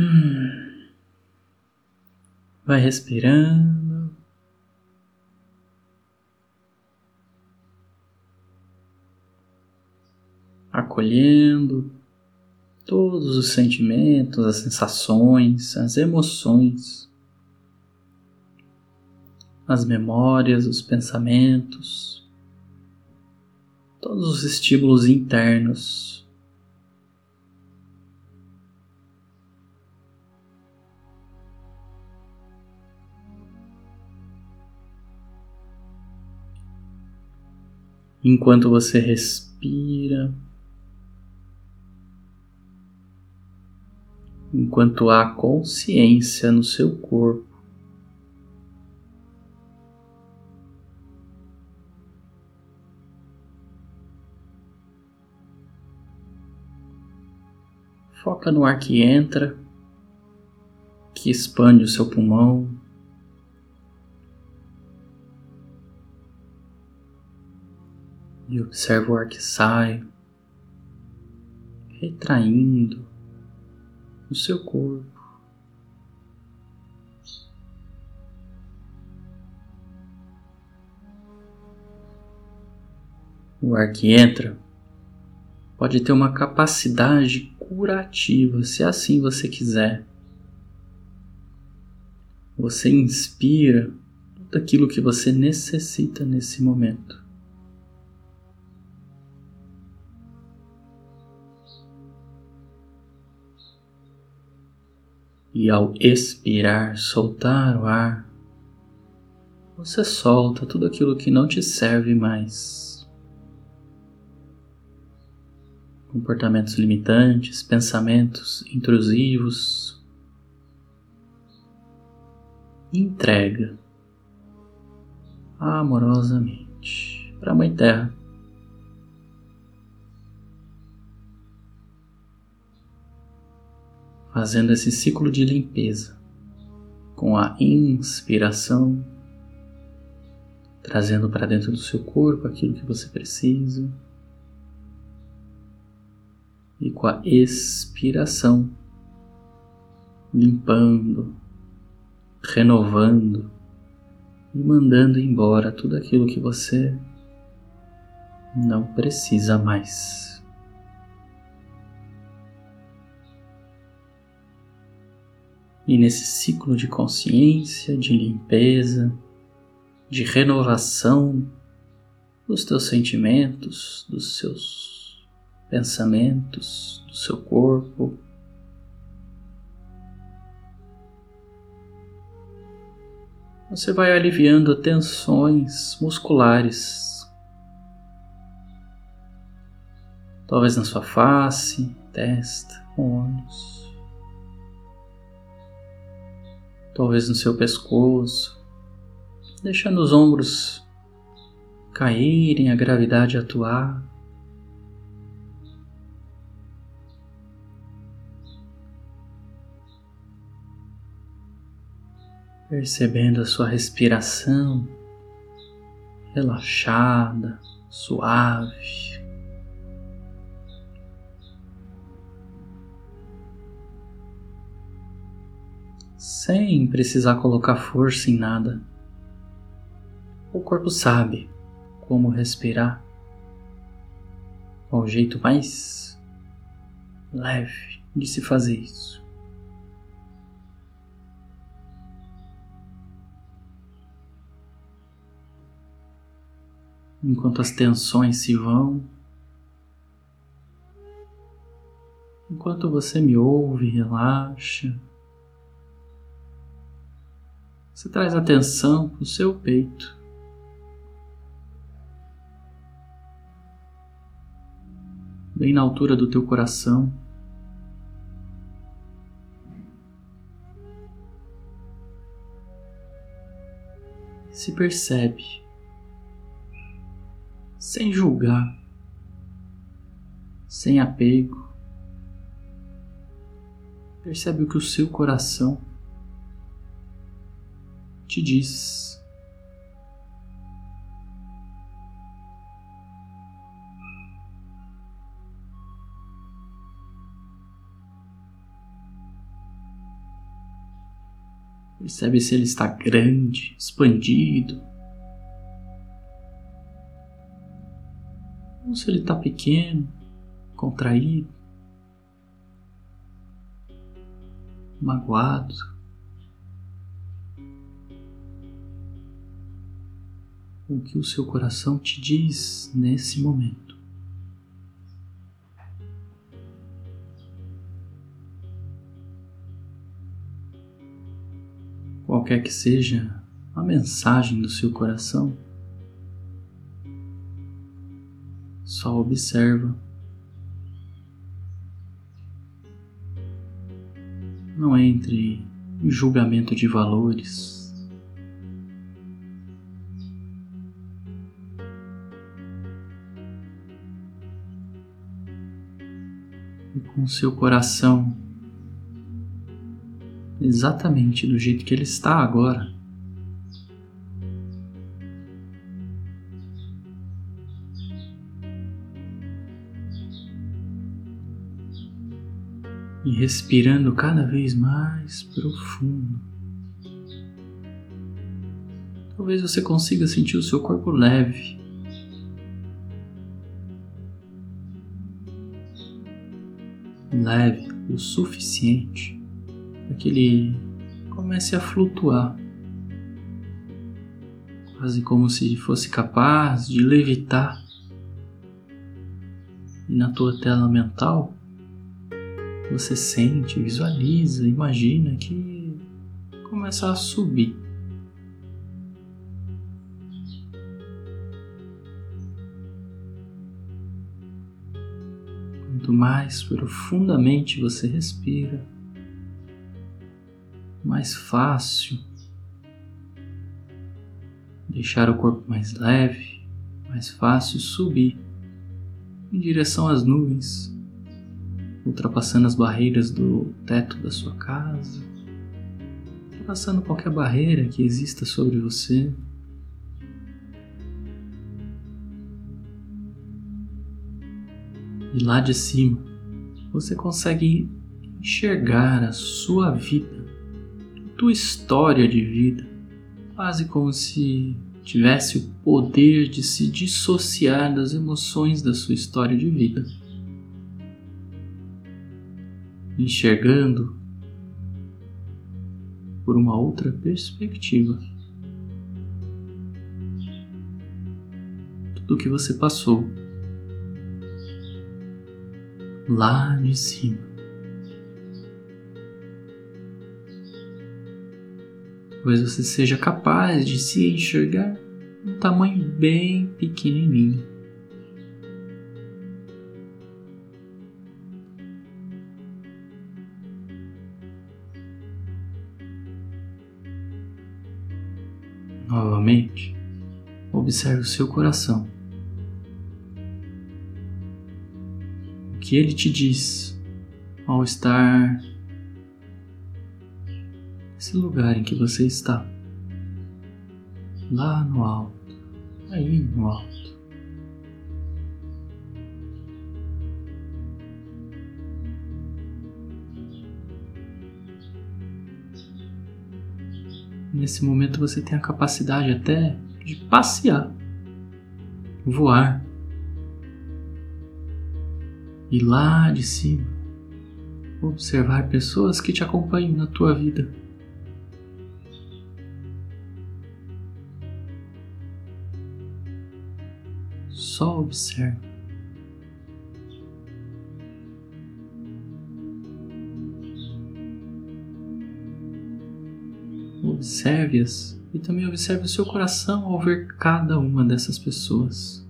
Hum. Vai respirando. Acolhendo todos os sentimentos, as sensações, as emoções, as memórias, os pensamentos, todos os estímulos internos. Enquanto você respira, enquanto há consciência no seu corpo. Foca no ar que entra, que expande o seu pulmão. Observa o ar que sai, retraindo no seu corpo. O ar que entra pode ter uma capacidade curativa, se assim você quiser. Você inspira tudo aquilo que você necessita nesse momento. E ao expirar, soltar o ar, você solta tudo aquilo que não te serve mais. Comportamentos limitantes, pensamentos intrusivos. Entrega amorosamente para a Mãe Terra. Fazendo esse ciclo de limpeza com a inspiração, trazendo para dentro do seu corpo aquilo que você precisa, e com a expiração, limpando, renovando e mandando embora tudo aquilo que você não precisa mais. E nesse ciclo de consciência, de limpeza, de renovação dos teus sentimentos, dos seus pensamentos, do seu corpo, você vai aliviando tensões musculares, talvez na sua face, testa, olhos. Talvez no seu pescoço, deixando os ombros caírem, a gravidade atuar. Percebendo a sua respiração relaxada, suave. Sem precisar colocar força em nada. O corpo sabe como respirar, qual o jeito mais leve de se fazer isso. Enquanto as tensões se vão, enquanto você me ouve, relaxa. Você traz atenção para o seu peito. Bem na altura do teu coração. Se percebe, sem julgar, sem apego. Percebe o que o seu coração te diz. Percebe se ele está grande, expandido. Ou se ele está pequeno, contraído, magoado. O que o seu coração te diz nesse momento? qualquer que seja a mensagem do seu coração, só observa. Não entre em julgamento de valores. E com seu coração exatamente do jeito que ele está agora. E respirando cada vez mais profundo. Talvez você consiga sentir o seu corpo leve. Leve o suficiente para que ele comece a flutuar, quase como se fosse capaz de levitar. E na tua tela mental, você sente, visualiza, imagina que começa a subir. Quanto mais profundamente você respira, mais fácil, deixar o corpo mais leve, mais fácil subir em direção às nuvens, ultrapassando as barreiras do teto da sua casa, ultrapassando qualquer barreira que exista sobre você. E lá de cima, você consegue enxergar a sua vida tua história de vida, quase como se tivesse o poder de se dissociar das emoções da sua história de vida. Enxergando por uma outra perspectiva. Tudo o que você passou lá de cima. Talvez você seja capaz de se enxergar um tamanho bem pequenininho. Novamente, observe o seu coração. Que ele te diz ao estar esse lugar em que você está, lá no alto, aí no alto. Nesse momento você tem a capacidade até de passear, voar, e lá de cima observar pessoas que te acompanham na tua vida. Só observe. Observe-as e também observe o seu coração ao ver cada uma dessas pessoas.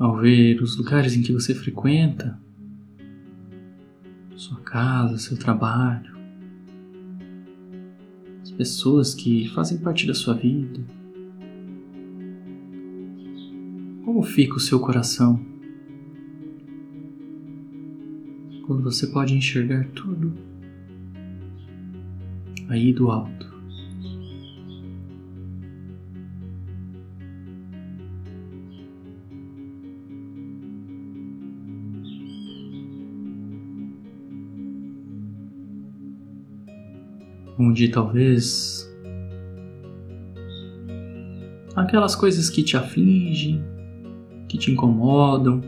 Ao ver os lugares em que você frequenta, sua casa, seu trabalho, pessoas que fazem parte da sua vida? Como fica o seu coração quando você pode enxergar tudo aí do alto? Onde talvez aquelas coisas que te afligem, que te incomodam,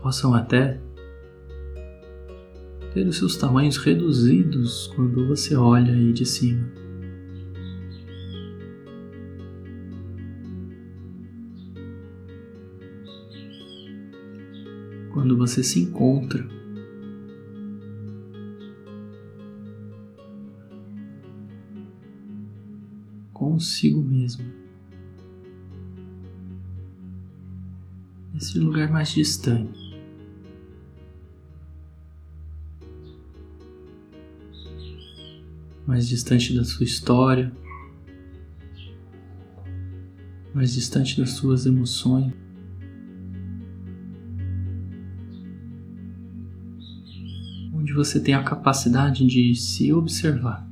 possam até ter os seus tamanhos reduzidos quando você olha aí de cima. Quando você se encontra consigo mesmo. Esse lugar mais distante. mais distante da sua história, mais distante das suas emoções. Onde você tem a capacidade de se observar.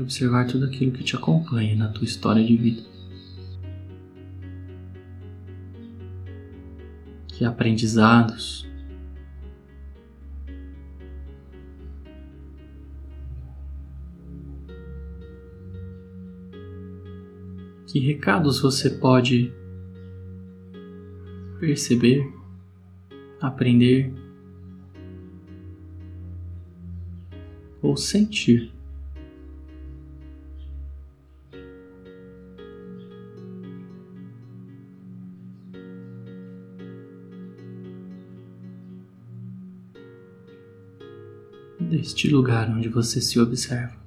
Observar tudo aquilo que te acompanha na tua história de vida. Que aprendizados, Que recados você pode perceber, aprender ou sentir? Deste lugar onde você se observa.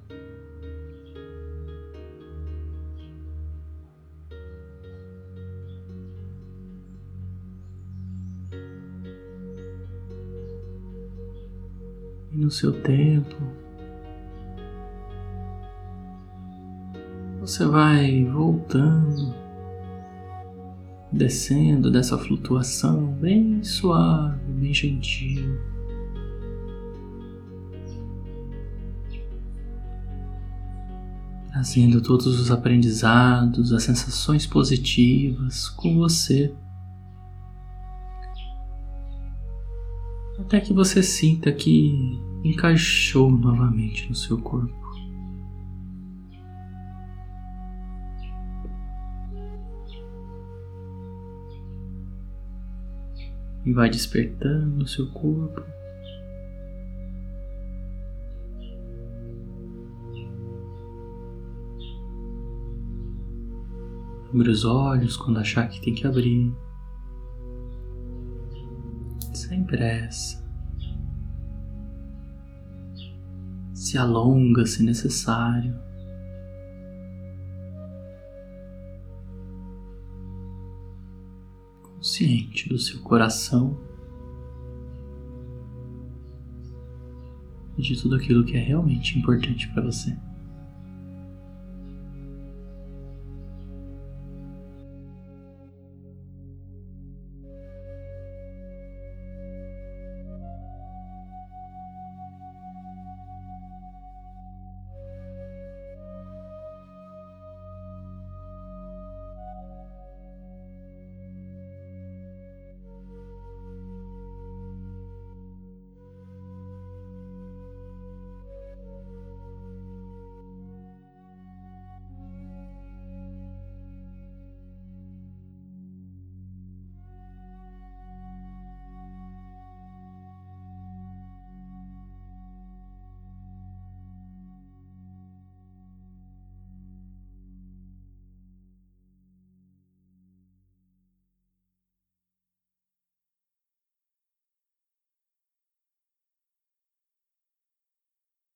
e no seu tempo. Você vai voltando, descendo dessa flutuação bem suave, bem gentil. Trazendo todos os aprendizados, as sensações positivas com você. até que você sinta que encaixou novamente no seu corpo. E vai despertando o seu corpo. Abre os olhos quando achar que tem que abrir sem pressa. Se alonga se necessário. Consciente do seu coração e de tudo aquilo que é realmente importante para você.